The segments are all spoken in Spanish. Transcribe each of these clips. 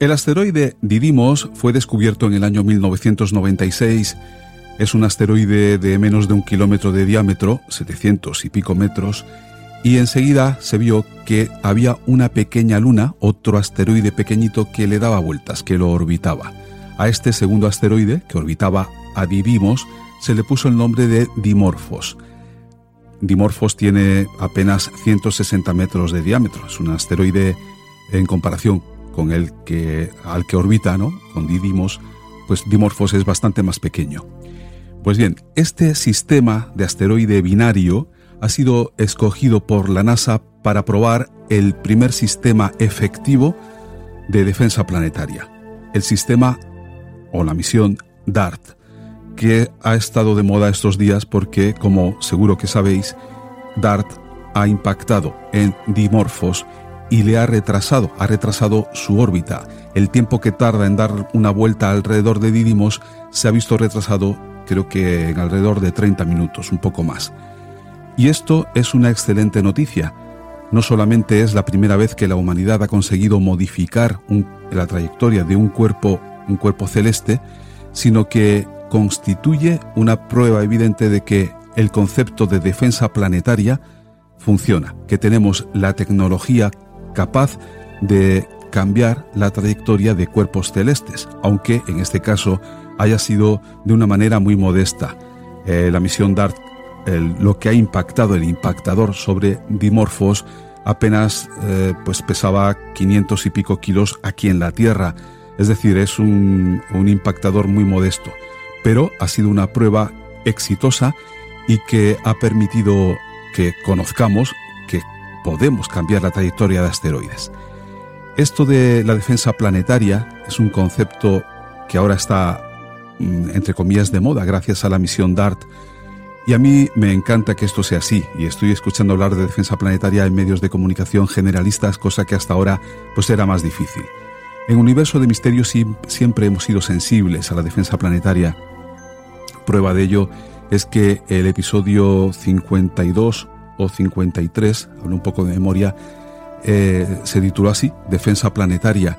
El asteroide Didymos fue descubierto en el año 1996. Es un asteroide de menos de un kilómetro de diámetro, 700 y pico metros, y enseguida se vio que había una pequeña luna, otro asteroide pequeñito que le daba vueltas, que lo orbitaba. A este segundo asteroide, que orbitaba a Didymos, se le puso el nombre de Dimorphos. Dimorphos tiene apenas 160 metros de diámetro, es un asteroide en comparación con el que al que orbita, ¿no? Con Didymos, pues Dimorphos es bastante más pequeño. Pues bien, este sistema de asteroide binario ha sido escogido por la NASA para probar el primer sistema efectivo de defensa planetaria, el sistema o la misión DART, que ha estado de moda estos días porque, como seguro que sabéis, DART ha impactado en Dimorphos y le ha retrasado, ha retrasado su órbita. El tiempo que tarda en dar una vuelta alrededor de Didymos se ha visto retrasado creo que en alrededor de 30 minutos, un poco más. Y esto es una excelente noticia. No solamente es la primera vez que la humanidad ha conseguido modificar la trayectoria de un cuerpo, un cuerpo celeste, sino que constituye una prueba evidente de que el concepto de defensa planetaria funciona, que tenemos la tecnología capaz de cambiar la trayectoria de cuerpos celestes, aunque en este caso haya sido de una manera muy modesta. Eh, la misión DART, lo que ha impactado el impactador sobre Dimorphos, apenas eh, pues pesaba 500 y pico kilos aquí en la Tierra, es decir, es un, impactador muy modesto, pero ha sido una prueba exitosa y que ha permitido que conozcamos podemos cambiar la trayectoria de asteroides. Esto de la defensa planetaria es un concepto que ahora está, mm, entre comillas, de moda gracias a la misión DART. Y a mí me encanta que esto sea así, y estoy escuchando hablar de defensa planetaria en medios de comunicación generalistas, cosa que hasta ahora pues era más difícil. En Universo de Misterios siempre hemos sido sensibles a la defensa planetaria. Prueba de ello es que el episodio 52 o 53, hablo un poco de memoria, eh, se tituló así, Defensa Planetaria,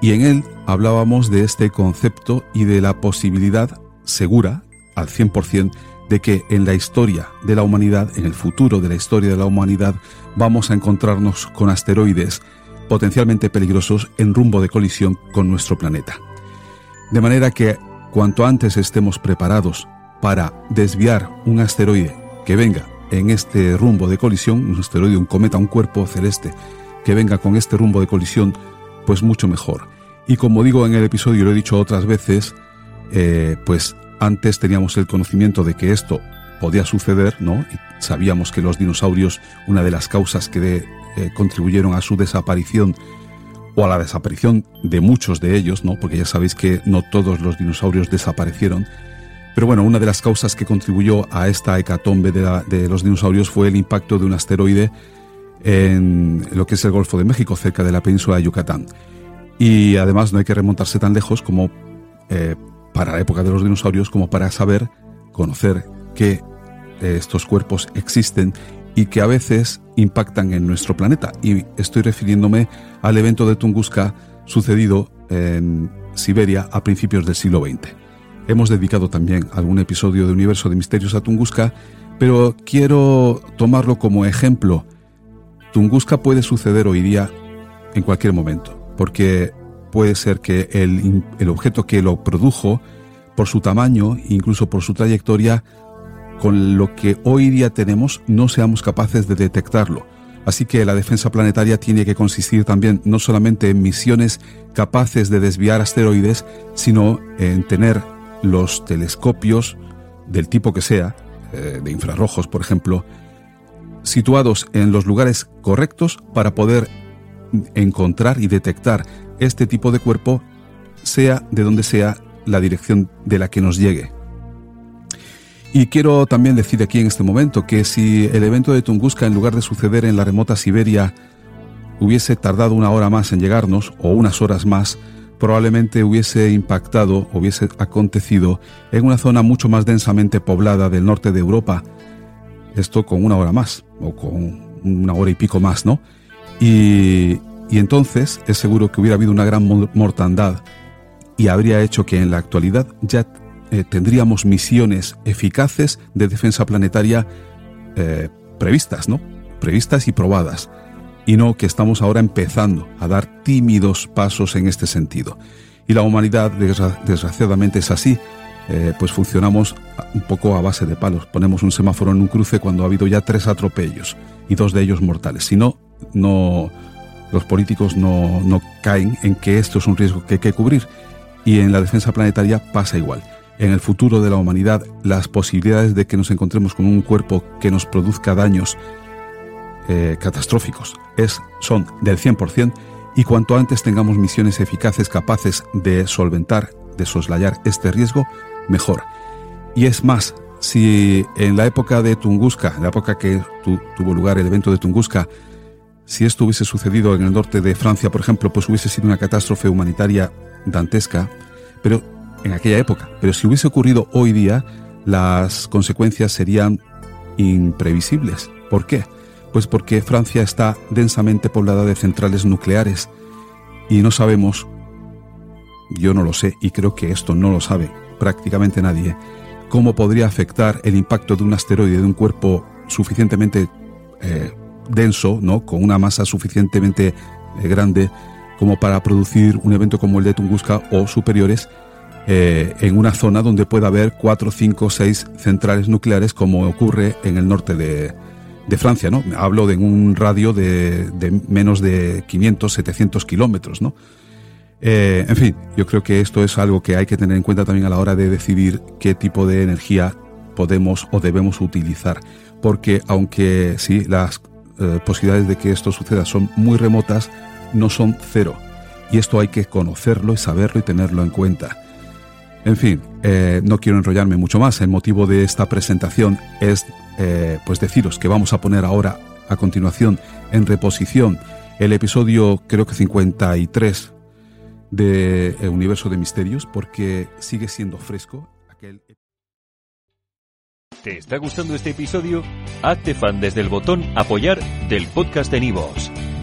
y en él hablábamos de este concepto y de la posibilidad segura, al 100%, de que en la historia de la humanidad, en el futuro de la historia de la humanidad, vamos a encontrarnos con asteroides potencialmente peligrosos en rumbo de colisión con nuestro planeta. De manera que cuanto antes estemos preparados para desviar un asteroide que venga en este rumbo de colisión, un asteroide, un cometa, un cuerpo celeste que venga con este rumbo de colisión, pues mucho mejor. Y como digo en el episodio, lo he dicho otras veces, eh, pues antes teníamos el conocimiento de que esto podía suceder, ¿no? Y sabíamos que los dinosaurios, una de las causas que eh, contribuyeron a su desaparición o a la desaparición de muchos de ellos, ¿no? Porque ya sabéis que no todos los dinosaurios desaparecieron, pero bueno, una de las causas que contribuyó a esta hecatombe de, los dinosaurios fue el impacto de un asteroide en lo que es el Golfo de México, cerca de la península de Yucatán. Y además no hay que remontarse tan lejos como eh, para la época de los dinosaurios, como para saber, conocer que eh, estos cuerpos existen y que a veces impactan en nuestro planeta. Y estoy refiriéndome al evento de Tunguska sucedido en Siberia a principios del siglo XX. Hemos dedicado también algún episodio de Universo de Misterios a Tunguska, pero quiero tomarlo como ejemplo. Tunguska puede suceder hoy día en cualquier momento, porque puede ser que el, el objeto que lo produjo, por su tamaño, incluso por su trayectoria, con lo que hoy día tenemos, no seamos capaces de detectarlo. Así que la defensa planetaria tiene que consistir también no solamente en misiones capaces de desviar asteroides, sino en tener los telescopios del tipo que sea, eh, de infrarrojos por ejemplo, situados en los lugares correctos para poder encontrar y detectar este tipo de cuerpo, sea de donde sea la dirección de la que nos llegue. Y quiero también decir aquí en este momento que si el evento de Tunguska, en lugar de suceder en la remota Siberia, hubiese tardado una hora más en llegarnos, o unas horas más, probablemente hubiese impactado, hubiese acontecido en una zona mucho más densamente poblada del norte de Europa. Esto con una hora más, o con una hora y pico más, ¿no? Y entonces es seguro que hubiera habido una gran mortandad y habría hecho que en la actualidad ya eh, tendríamos misiones eficaces de defensa planetaria eh, previstas, ¿no? Previstas y probadas. Y no que estamos ahora empezando a dar tímidos pasos en este sentido. Y la humanidad, desgraciadamente, es así. Eh, pues funcionamos un poco a base de palos. Ponemos un semáforo en un cruce cuando ha habido ya tres atropellos y dos de ellos mortales. Si no, no los políticos no, no caen en que esto es un riesgo que hay que cubrir. Y en la defensa planetaria pasa igual en el futuro de la humanidad las posibilidades de que nos encontremos con un cuerpo que nos produzca daños eh, catastróficos es, son del 100% y cuanto antes tengamos misiones eficaces capaces de solventar, de soslayar este riesgo, mejor. Y es más, si en la época de Tunguska, la época que tuvo lugar el evento de Tunguska, si esto hubiese sucedido en el norte de Francia, por ejemplo, pues hubiese sido una catástrofe humanitaria dantesca, pero en aquella época. Pero si hubiese ocurrido hoy día, las consecuencias serían imprevisibles. ¿Por qué? Pues porque Francia está densamente poblada de centrales nucleares y no sabemos, yo no lo sé y creo que esto no lo sabe prácticamente nadie, cómo podría afectar el impacto de un asteroide de un cuerpo suficientemente eh, denso, ¿no? con una masa suficientemente eh, grande como para producir un evento como el de Tunguska o superiores eh, en una zona donde pueda haber cuatro, cinco, seis centrales nucleares como ocurre en el norte de, Francia, ¿no? Hablo de un radio de, menos de 500, 700 kilómetros, ¿no? Eh, en fin, yo creo que esto es algo que hay que tener en cuenta también a la hora de decidir qué tipo de energía podemos o debemos utilizar, porque aunque sí, las eh, posibilidades de que esto suceda son muy remotas, no son cero. Y esto hay que conocerlo y saberlo y tenerlo en cuenta. En fin, eh, no quiero enrollarme mucho más. El motivo de esta presentación es eh, pues deciros que vamos a poner ahora a continuación en reposición el episodio creo que 53 de el Universo de Misterios porque sigue siendo fresco aquel ¿Te está gustando este episodio? Hazte fan desde el botón apoyar del podcast de Nivos.